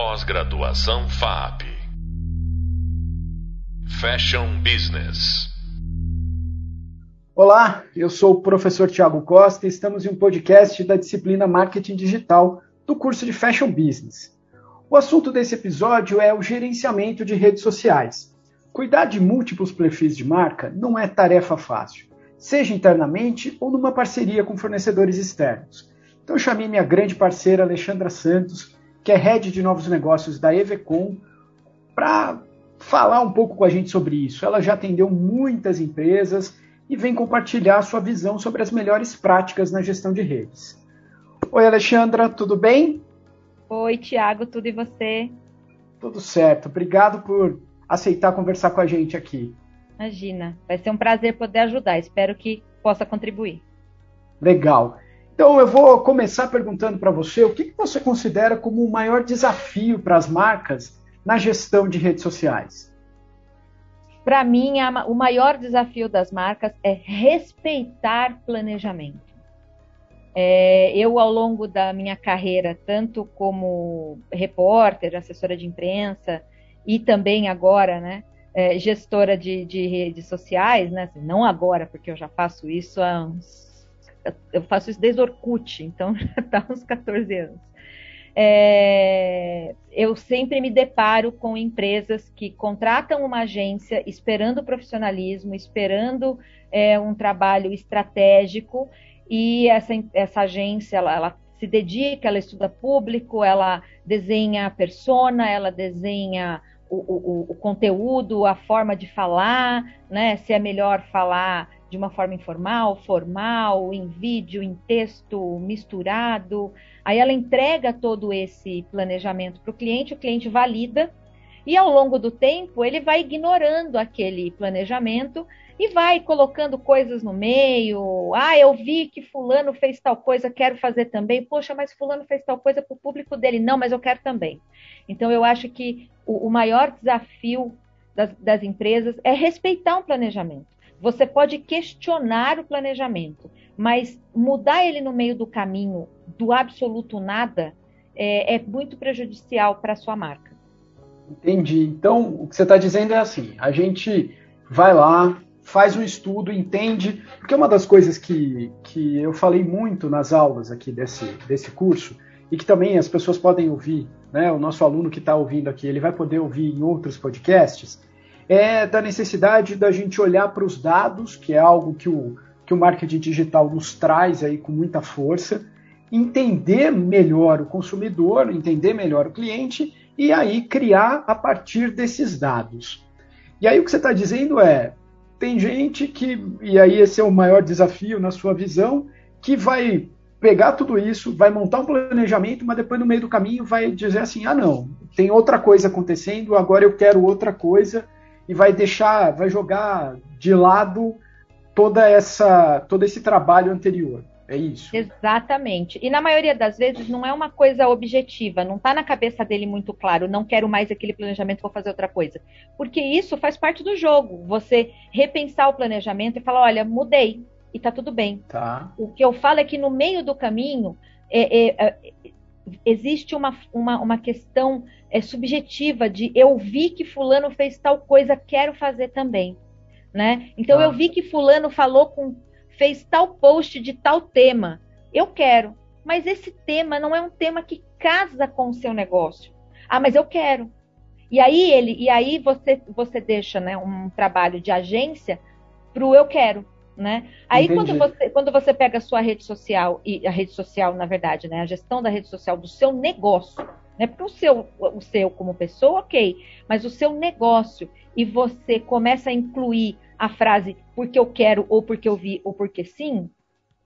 Pós-graduação FAP. Fashion Business. Olá, eu sou o professor Tiago Costa e estamos em um podcast da disciplina Marketing Digital do curso de Fashion Business. O assunto desse episódio é o gerenciamento de redes sociais. Cuidar de múltiplos perfis de marca não é tarefa fácil, seja internamente ou numa parceria com fornecedores externos. Então chamei minha grande parceira Alexandra Santos, que é head de novos negócios da Evecom, para falar um pouco com a gente sobre isso. Ela já atendeu muitas empresas e vem compartilhar sua visão sobre as melhores práticas na gestão de redes. Oi, Alexandra, tudo bem? Oi, Tiago, tudo e você? Tudo certo. Obrigado por aceitar conversar com a gente aqui. Imagina, vai ser um prazer poder ajudar. Espero que possa contribuir. Legal. Então eu vou começar perguntando para você o que você considera como o maior desafio para as marcas na gestão de redes sociais. Para mim, a, o maior desafio das marcas é respeitar planejamento. É, eu, ao longo da minha carreira, tanto como repórter, assessora de imprensa e também agora, né, é, gestora de, de, redes sociais, né, assim, não agora, porque eu já faço isso há uns. Eu faço isso desde Orkut, então já está uns 14 anos é, eu sempre me deparo com empresas que contratam uma agência esperando profissionalismo, esperando é, um trabalho estratégico, e essa, essa agência ela, ela se dedica, ela estuda público, ela desenha a persona, ela desenha o, o, o, conteúdo, a forma de falar, né? Se é melhor falar de uma forma informal, formal, em vídeo, em texto, misturado. Aí ela entrega todo esse planejamento para o cliente, o cliente valida, e ao longo do tempo ele vai ignorando aquele planejamento e vai colocando coisas no meio. Ah, eu vi que fulano fez tal coisa, quero fazer também. Poxa, mas fulano fez tal coisa para o público dele. Não, mas eu quero também. Então eu acho que o, o maior desafio das, das empresas é respeitar um planejamento. Você pode questionar o planejamento, mas mudar ele no meio do caminho, do absoluto nada, é, é muito prejudicial para a sua marca. Entendi. Então, o que você está dizendo é assim: a gente vai lá, faz um estudo, entende. Porque uma das coisas que, que eu falei muito nas aulas aqui desse, desse curso, e que também as pessoas podem ouvir, né? O nosso aluno que está ouvindo aqui, ele vai poder ouvir em outros podcasts, é da necessidade da gente olhar para os dados, que é algo que o, que o marketing digital nos traz aí com muita força, entender melhor o consumidor, entender melhor o cliente e aí criar a partir desses dados. E aí o que você está dizendo é, tem gente que, e aí esse é o maior desafio na sua visão, que vai pegar tudo isso, vai montar um planejamento, mas depois no meio do caminho vai dizer assim, ah não, tem outra coisa acontecendo, agora eu quero outra coisa, e vai deixar, vai jogar de lado toda essa, todo esse trabalho anterior. É isso. Exatamente. E na maioria das vezes não é uma coisa objetiva, não está na cabeça dele muito claro, não quero mais aquele planejamento, vou fazer outra coisa. Porque isso faz parte do jogo. Você repensar o planejamento e falar, olha, mudei e tá tudo bem. Tá. O que eu falo é que no meio do caminho é, é, é, existe uma, uma, uma questão é, subjetiva de eu vi que fulano fez tal coisa, quero fazer também. Né? Então ah. eu vi que fulano falou com fez tal post de tal tema. Eu quero, mas esse tema não é um tema que casa com o seu negócio. Ah, mas eu quero. E aí ele, e aí você você deixa, né, um trabalho de agência para o eu quero, né? Aí quando você quando você pega a sua rede social e a rede social, na verdade, né, a gestão da rede social do seu negócio, né? Porque o seu, o seu como pessoa, ok, mas o seu negócio e você começa a incluir a frase porque eu quero, ou porque eu vi, ou porque sim,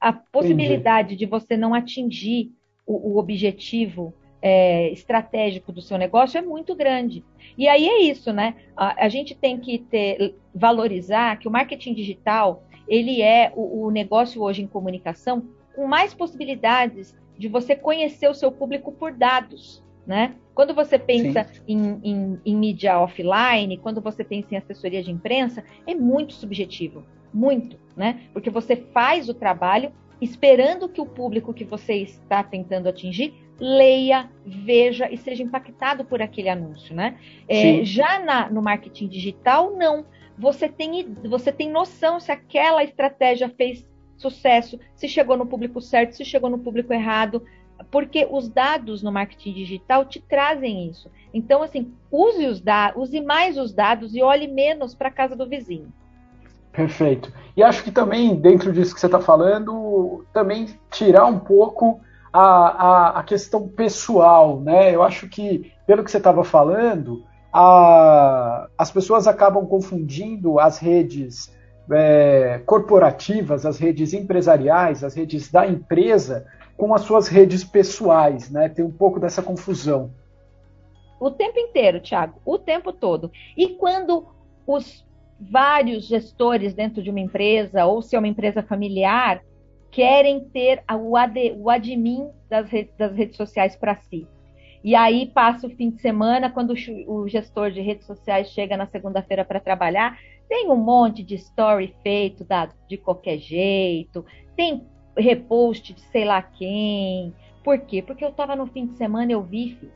a possibilidade Entendi. de você não atingir o, o objetivo é, estratégico do seu negócio é muito grande. E aí é isso, né? A, a gente tem que ter, valorizar que o marketing digital ele é o, o negócio hoje em comunicação com mais possibilidades de você conhecer o seu público por dados. Né? Quando você pensa em, em, em, mídia offline, quando você pensa em assessoria de imprensa, é muito subjetivo, muito, né? Porque você faz o trabalho esperando que o público que você está tentando atingir leia, veja e seja impactado por aquele anúncio, né? É, já na, no marketing digital, não. Você tem, você tem noção se aquela estratégia fez sucesso, se chegou no público certo, se chegou no público errado, porque os dados no marketing digital te trazem isso. Então, assim, use os dados, use mais os dados e olhe menos para a casa do vizinho. Perfeito. E acho que também, dentro disso que você está falando, também tirar um pouco a, a, a, questão pessoal, né? Eu acho que, pelo que você estava falando, a, as pessoas acabam confundindo as redes é, corporativas, as redes empresariais, as redes da empresa, com as suas redes pessoais, né? Tem um pouco dessa confusão. O tempo inteiro, Thiago, o tempo todo. E quando os vários gestores dentro de uma empresa, ou se é uma empresa familiar, querem ter o, ad, o admin das das redes sociais para si. E aí passa o fim de semana, quando o gestor de redes sociais chega na segunda-feira para trabalhar, tem um monte de story feito da, de qualquer jeito, tem repost de sei lá quem. Por quê? Porque eu estava no fim de semana, eu vi, fiz.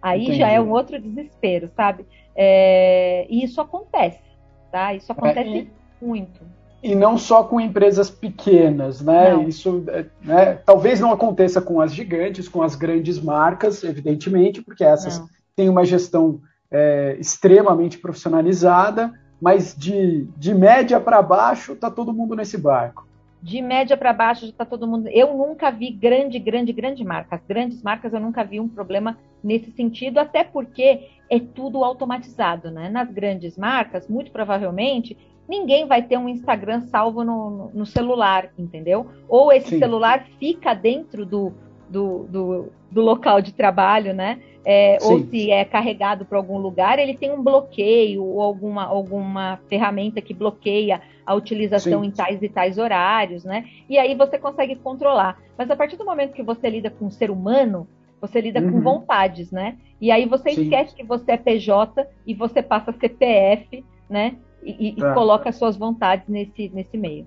Aí Entendi. já é um outro desespero, sabe? É, e isso acontece, tá? Isso acontece é, muito. E não só com empresas pequenas, né? Não. Isso, é, né? Talvez não aconteça com as gigantes, com as grandes marcas, evidentemente, porque essas não. têm uma gestão é, extremamente profissionalizada, mas de, de média para baixo está todo mundo nesse barco de média para baixo já está todo mundo. Eu nunca vi grande, grande, grande marca. As grandes marcas eu nunca vi um problema nesse sentido, até porque é tudo automatizado, né? Nas grandes marcas, muito provavelmente, ninguém vai ter um Instagram salvo no, no celular, entendeu? Ou esse Sim. celular fica dentro do, do, do, do local de trabalho, né? É, ou se é carregado para algum lugar, ele tem um bloqueio ou alguma, alguma ferramenta que bloqueia a utilização Sim. em tais e tais horários, né? E aí você consegue controlar. Mas a partir do momento que você lida com um ser humano, você lida uhum. com vontades, né? E aí você Sim. esquece que você é PJ e você passa CPF, né? E, e, e tá. coloca suas vontades nesse, nesse meio.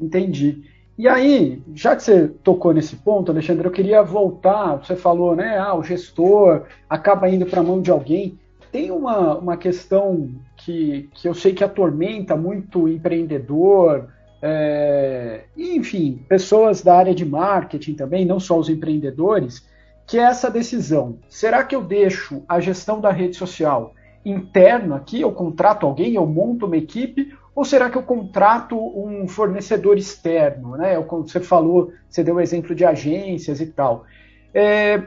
Entendi. E aí, já que você tocou nesse ponto, Alexandre, eu queria voltar. Você falou, né? Ah, o gestor acaba indo para a mão de alguém. Tem uma, uma questão que, que eu sei que atormenta muito o empreendedor, é, enfim, pessoas da área de marketing também, não só os empreendedores, que é essa decisão. Será que eu deixo a gestão da rede social interno aqui, eu contrato alguém, eu monto uma equipe, ou será que eu contrato um fornecedor externo? Né? Você falou, você deu o exemplo de agências e tal. É,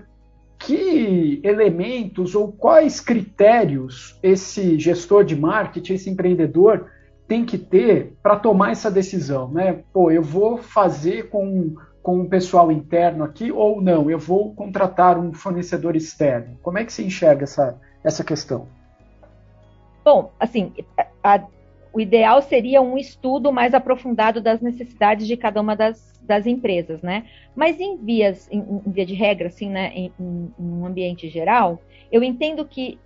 que elementos ou quais critérios esse gestor de marketing, esse empreendedor, tem que ter para tomar essa decisão? Né? Pô, eu vou fazer com, com o pessoal interno aqui ou não? Eu vou contratar um fornecedor externo? Como é que se enxerga essa, essa questão? Bom, assim, a, o ideal seria um estudo mais aprofundado das necessidades de cada uma das, das empresas, né? Mas em vias, em, em via de regra, assim, né, em, em, um ambiente geral, eu entendo que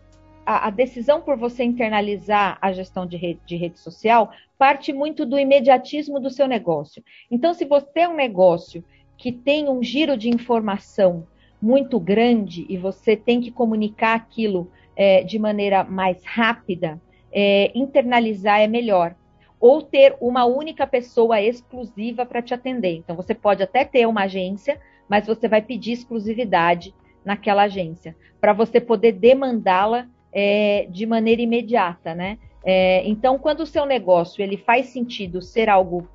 a, a, decisão por você internalizar a gestão de rede, de rede social parte muito do imediatismo do seu negócio. Então, se você é um negócio que tem um giro de informação muito grande e você tem que comunicar aquilo é, de maneira mais rápida, é, internalizar é melhor. Ou ter uma única pessoa exclusiva para te atender. Então, você pode até ter uma agência, mas você vai pedir exclusividade naquela agência, para você poder demandá-la é, de maneira imediata, né? É, então, quando o seu negócio ele faz sentido ser algo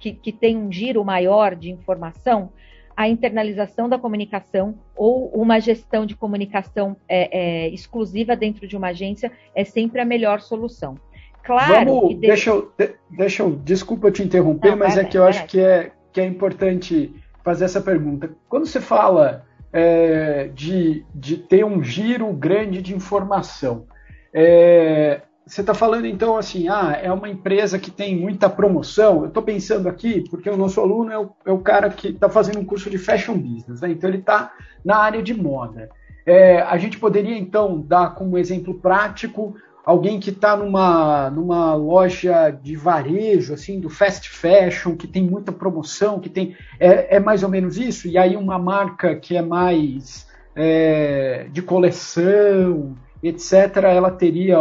que, que tem um giro maior de informação, a internalização da comunicação ou uma gestão de comunicação é, é, exclusiva dentro de uma agência é sempre a melhor solução. Claro. Vamos, deixa, eu, deixa eu, desculpa te interromper, Não, mas é que eu acho que é, que é importante fazer essa pergunta. Quando você fala é, de, de ter um giro grande de informação, é, você está falando então assim, ah, é uma empresa que tem muita promoção. Eu estou pensando aqui, porque o nosso aluno é o, é o cara que está fazendo um curso de fashion business, né? então ele está na área de moda. É, a gente poderia então dar como exemplo prático alguém que está numa, numa loja de varejo, assim, do fast fashion, que tem muita promoção, que tem. É, é mais ou menos isso? E aí uma marca que é mais é, de coleção, etc., ela teria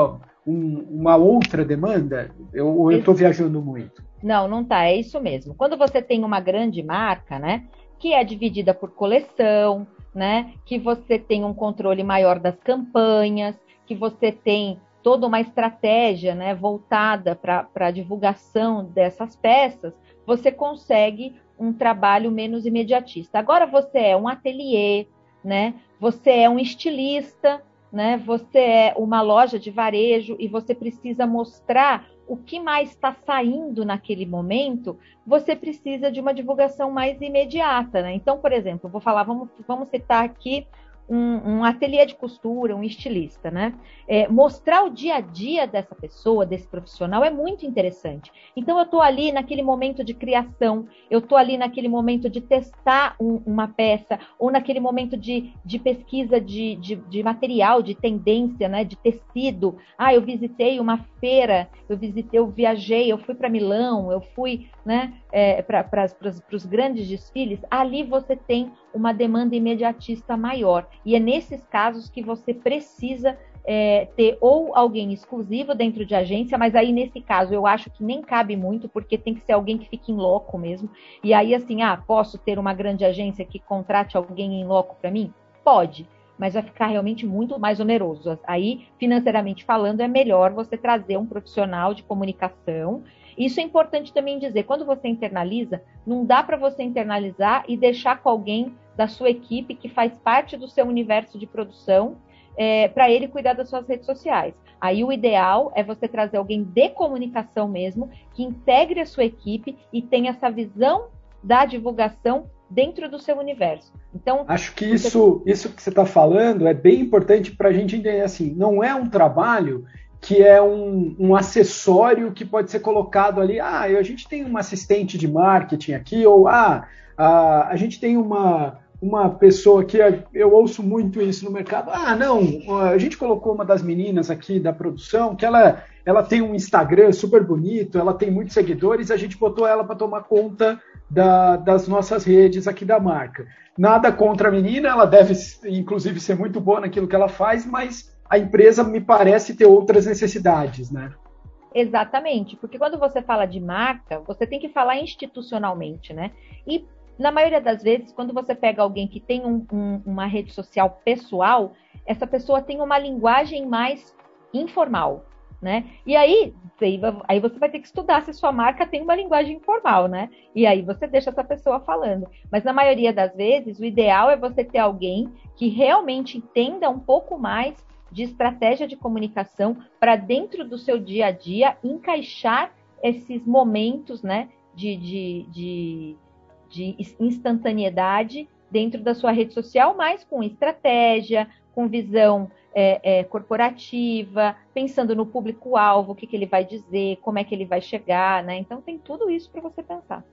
um, uma outra demanda? Eu, ou eu estou viajando muito? Não, não tá, é isso mesmo. Quando você tem uma grande marca, né, que é dividida por coleção, né, que você tem um controle maior das campanhas, que você tem toda uma estratégia né, voltada para a divulgação dessas peças, você consegue um trabalho menos imediatista. Agora você é um ateliê, né? Você é um estilista, né? Você é uma loja de varejo e você precisa mostrar o que mais está saindo naquele momento, você precisa de uma divulgação mais imediata, né? Então, por exemplo, vou falar, vamos, vamos citar aqui um, um ateliê de costura, um estilista, né? É, mostrar o dia a dia dessa pessoa, desse profissional, é muito interessante. Então, eu estou ali naquele momento de criação, eu estou ali naquele momento de testar um, uma peça, ou naquele momento de, de pesquisa de, de, de, material, de tendência, né? De tecido. Ah, eu visitei uma feira, eu visitei, eu viajei, eu fui para Milão, eu fui né, é, para os grandes desfiles. Ali você tem uma demanda imediatista maior. E é nesses casos que você precisa é, ter ou alguém exclusivo dentro de agência, mas aí nesse caso eu acho que nem cabe muito, porque tem que ser alguém que fique em loco mesmo. E aí, assim, ah, posso ter uma grande agência que contrate alguém em loco para mim? Pode, mas vai ficar realmente muito mais oneroso. Aí, financeiramente falando, é melhor você trazer um profissional de comunicação. Isso é importante também dizer, quando você internaliza, não dá para você internalizar e deixar com alguém da sua equipe que faz parte do seu universo de produção é, para ele cuidar das suas redes sociais. Aí o ideal é você trazer alguém de comunicação mesmo, que integre a sua equipe e tenha essa visão da divulgação dentro do seu universo. Então, acho que isso, isso que você está falando é bem importante para a gente entender assim. Não é um trabalho que é um, um, acessório que pode ser colocado ali. Ah, a gente tem uma assistente de marketing aqui, ou ah, a, a gente tem uma, uma pessoa que eu ouço muito isso no mercado. Ah, não, a gente colocou uma das meninas aqui da produção que ela, ela tem um Instagram super bonito, ela tem muitos seguidores, a gente botou ela para tomar conta da, das nossas redes aqui da marca. Nada contra a menina, ela deve inclusive ser muito boa naquilo que ela faz, mas a empresa me parece ter outras necessidades, né? Exatamente, porque quando você fala de marca, você tem que falar institucionalmente, né? E na maioria das vezes, quando você pega alguém que tem um, um, uma rede social pessoal, essa pessoa tem uma linguagem mais informal, né? E aí, aí você vai ter que estudar se sua marca tem uma linguagem informal, né? E aí você deixa essa pessoa falando. Mas na maioria das vezes, o ideal é você ter alguém que realmente entenda um pouco mais de estratégia de comunicação para dentro do seu dia a dia encaixar esses momentos, né? de, de, de de instantaneidade dentro da sua rede social, mas com estratégia, com visão é, é, corporativa, pensando no público-alvo, o que, que ele vai dizer, como é que ele vai chegar, né? Então tem tudo isso para você pensar.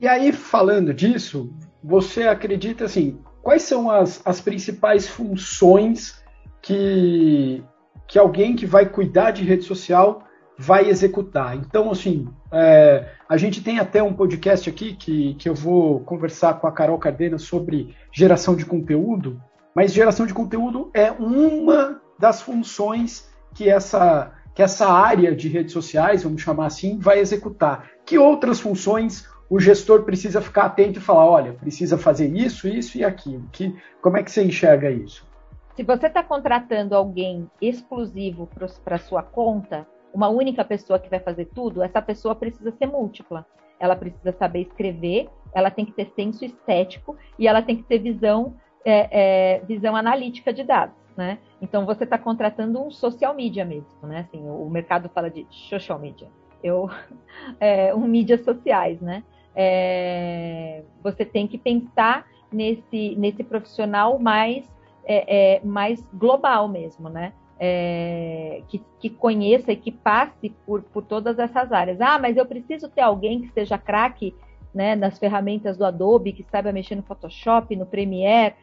E aí, falando disso, você acredita assim, quais são as, as principais funções que, que alguém que vai cuidar de rede social vai executar. Então, assim, é, a gente tem até um podcast aqui que, que eu vou conversar com a Carol Cardenas sobre geração de conteúdo, mas geração de conteúdo é uma das funções que essa, que essa área de redes sociais, vamos chamar assim, vai executar. Que outras funções o gestor precisa ficar atento e falar, olha, precisa fazer isso, isso e aquilo. Que, como é que você enxerga isso? Se você está contratando alguém exclusivo para sua conta, uma única pessoa que vai fazer tudo, essa pessoa precisa ser múltipla. Ela precisa saber escrever, ela tem que ter senso estético e ela tem que ter visão, é, é, visão analítica de dados. Né? Então você está contratando um social media mesmo, né? Assim, o, mercado fala de social media, eu, é, um mídias sociais, né? É, você tem que pensar nesse, nesse profissional mais, é, é, mais global mesmo, né? é, que, que, conheça e que passe por, por todas essas áreas. Ah, mas eu preciso ter alguém que seja craque né, nas ferramentas do Adobe, que saiba mexer no Photoshop, no Premiere.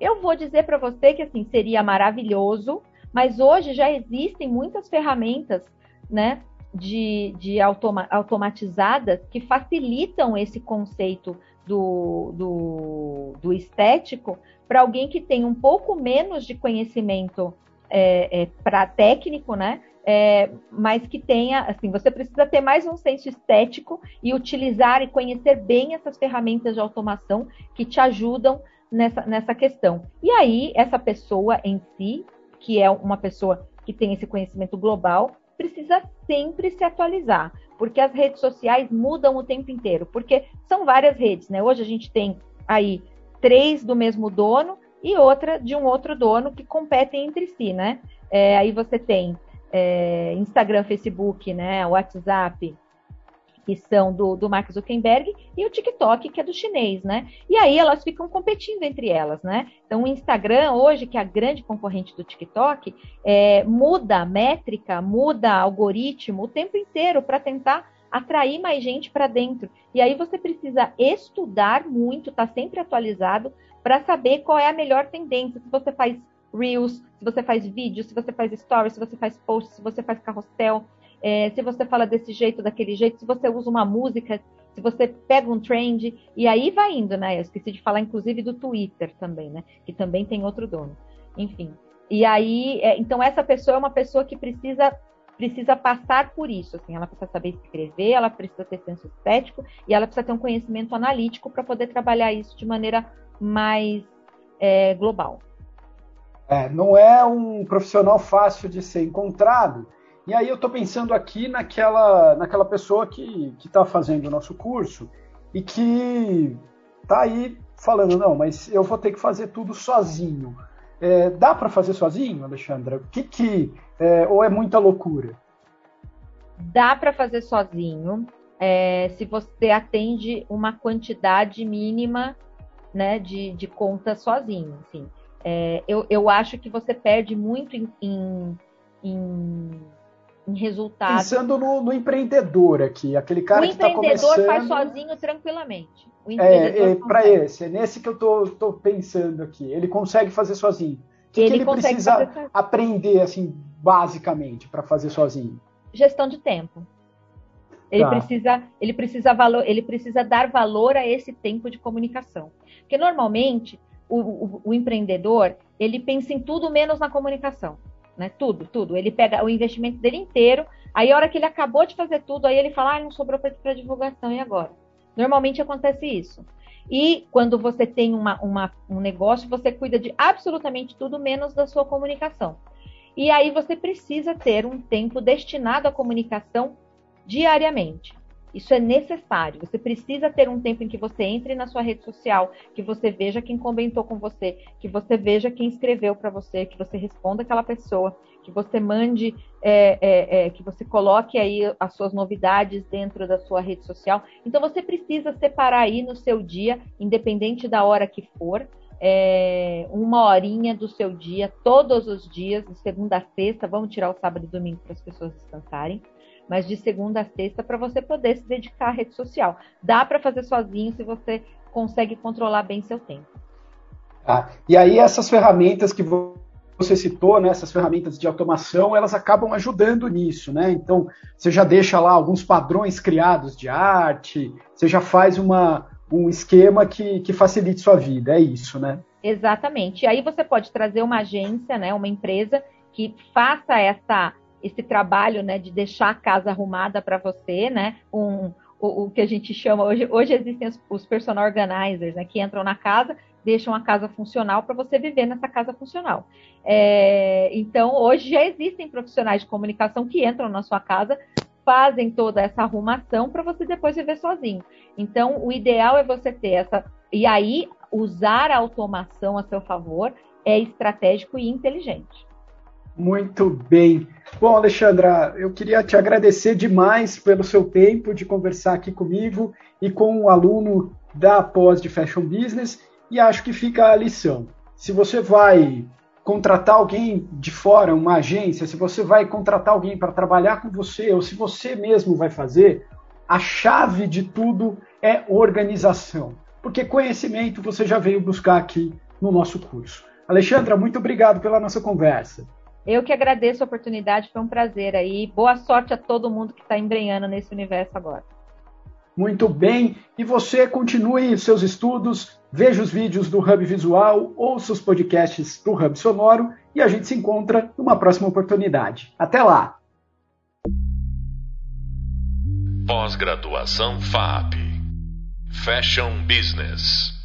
Eu vou dizer para você que assim seria maravilhoso, Mas hoje já existem muitas ferramentas, né, de, de automa automatizadas que facilitam esse conceito do, do, do estético para alguém que tem um pouco menos de conhecimento é, é, para técnico, né? É, mas que tenha, assim, você precisa ter mais um senso estético e utilizar e conhecer bem essas ferramentas de automação que te ajudam nessa, nessa questão. E aí, essa pessoa em si, que é uma pessoa que tem esse conhecimento global, precisa sempre se atualizar, porque as redes sociais mudam o tempo inteiro, porque são várias redes, né? Hoje a gente tem aí três do mesmo dono e outra de um outro dono que competem entre si, né? É, aí você tem é, Instagram, Facebook, né, WhatsApp, que são do, do Mark Zuckerberg, e o TikTok, que é do chinês, né? E aí elas ficam competindo entre elas, né? Então o Instagram, hoje, que é a grande concorrente do TikTok, é, muda a métrica, muda algoritmo o tempo inteiro para tentar atrair mais gente para dentro. E aí você precisa estudar muito, tá sempre atualizado, para saber qual é a melhor tendência. Se você faz Reels, se você faz vídeo, se você faz stories, se você faz post, se você faz carrossel, é, se você fala desse jeito, daquele jeito, se você usa uma música, se você pega um trend, e aí vai indo, né? Eu esqueci de falar, inclusive, do Twitter também, né? Que também tem outro dono. Enfim. E aí, é, então essa pessoa é uma pessoa que precisa precisa passar por isso, assim, ela precisa saber escrever, ela precisa ter senso estético e ela precisa ter um conhecimento analítico para poder trabalhar isso de maneira mais é, global. É, não é um profissional fácil de ser encontrado, e aí eu estou pensando aqui naquela, naquela pessoa que está fazendo o nosso curso e que está aí falando, não, mas eu vou ter que fazer tudo sozinho. É, dá para fazer sozinho, Alexandra? O que que é, ou é muita loucura? Dá para fazer sozinho, é, se você atende uma quantidade mínima, né, de, de contas sozinho. Assim. É, eu, eu acho que você perde muito em, em, em em resultado. Pensando no, no, empreendedor aqui, aquele cara que está começando... O empreendedor faz sozinho tranquilamente. é, é para esse, é nesse que eu tô, tô pensando aqui. Ele consegue fazer sozinho. O que ele, que ele precisa fazer... aprender, assim, basicamente, para fazer sozinho? Gestão de tempo. Ele tá. precisa, ele precisa valor, ele precisa dar valor a esse tempo de comunicação. Porque normalmente o, o, o empreendedor ele pensa em tudo menos na comunicação né? Tudo, tudo. Ele pega o investimento dele inteiro, aí a hora que ele acabou de fazer tudo, aí ele fala, ah, não sobrou para divulgação, e agora? Normalmente acontece isso. E quando você tem uma, uma, um negócio, você cuida de absolutamente tudo menos da sua comunicação. E aí você precisa ter um tempo destinado à comunicação diariamente. Isso é necessário. Você precisa ter um tempo em que você entre na sua rede social, que você veja quem comentou com você, que você veja quem escreveu para você, que você responda aquela pessoa, que você mande, é, é, é, que você coloque aí as suas novidades dentro da sua rede social. Então você precisa separar aí no seu dia, independente da hora que for, é, uma horinha do seu dia, todos os dias, de segunda a sexta. Vamos tirar o sábado e domingo para as pessoas descansarem mas de segunda a sexta para você poder se dedicar à rede social. Dá para fazer sozinho se você consegue controlar bem seu tempo. Ah, e aí essas ferramentas que você citou, né, essas ferramentas de automação, elas acabam ajudando nisso, né? Então, você já deixa lá alguns padrões criados de arte, você já faz uma, um esquema que, que facilite sua vida, é isso, né? Exatamente. E aí você pode trazer uma agência, né, uma empresa que faça essa esse trabalho, né, de deixar a casa arrumada para você, né, um, o, o, que a gente chama hoje, hoje existem os, os personal organizers, né, que entram na casa, deixam a casa funcional para você viver nessa casa funcional. É, então, hoje já existem profissionais de comunicação que entram na sua casa, fazem toda essa arrumação para você depois viver sozinho. Então, o ideal é você ter essa. E aí, usar a automação a seu favor é estratégico e inteligente. Muito bem. Bom, Alexandra, eu queria te agradecer demais pelo seu tempo de conversar aqui comigo e com o aluno da pós de Fashion Business, e acho que fica a lição. Se você vai contratar alguém de fora, uma agência, se você vai contratar alguém para trabalhar com você, ou se você mesmo vai fazer, a chave de tudo é organização. Porque conhecimento você já veio buscar aqui no nosso curso. Alexandra, muito obrigado pela nossa conversa. Eu que agradeço a oportunidade, foi um prazer aí. Boa sorte a todo mundo que está embrenhando nesse universo agora. Muito bem. E você continue seus estudos, veja os vídeos do Hub Visual, ouça os podcasts do Hub Sonoro e a gente se encontra numa próxima oportunidade. Até lá! Pós-graduação FAP Fashion Business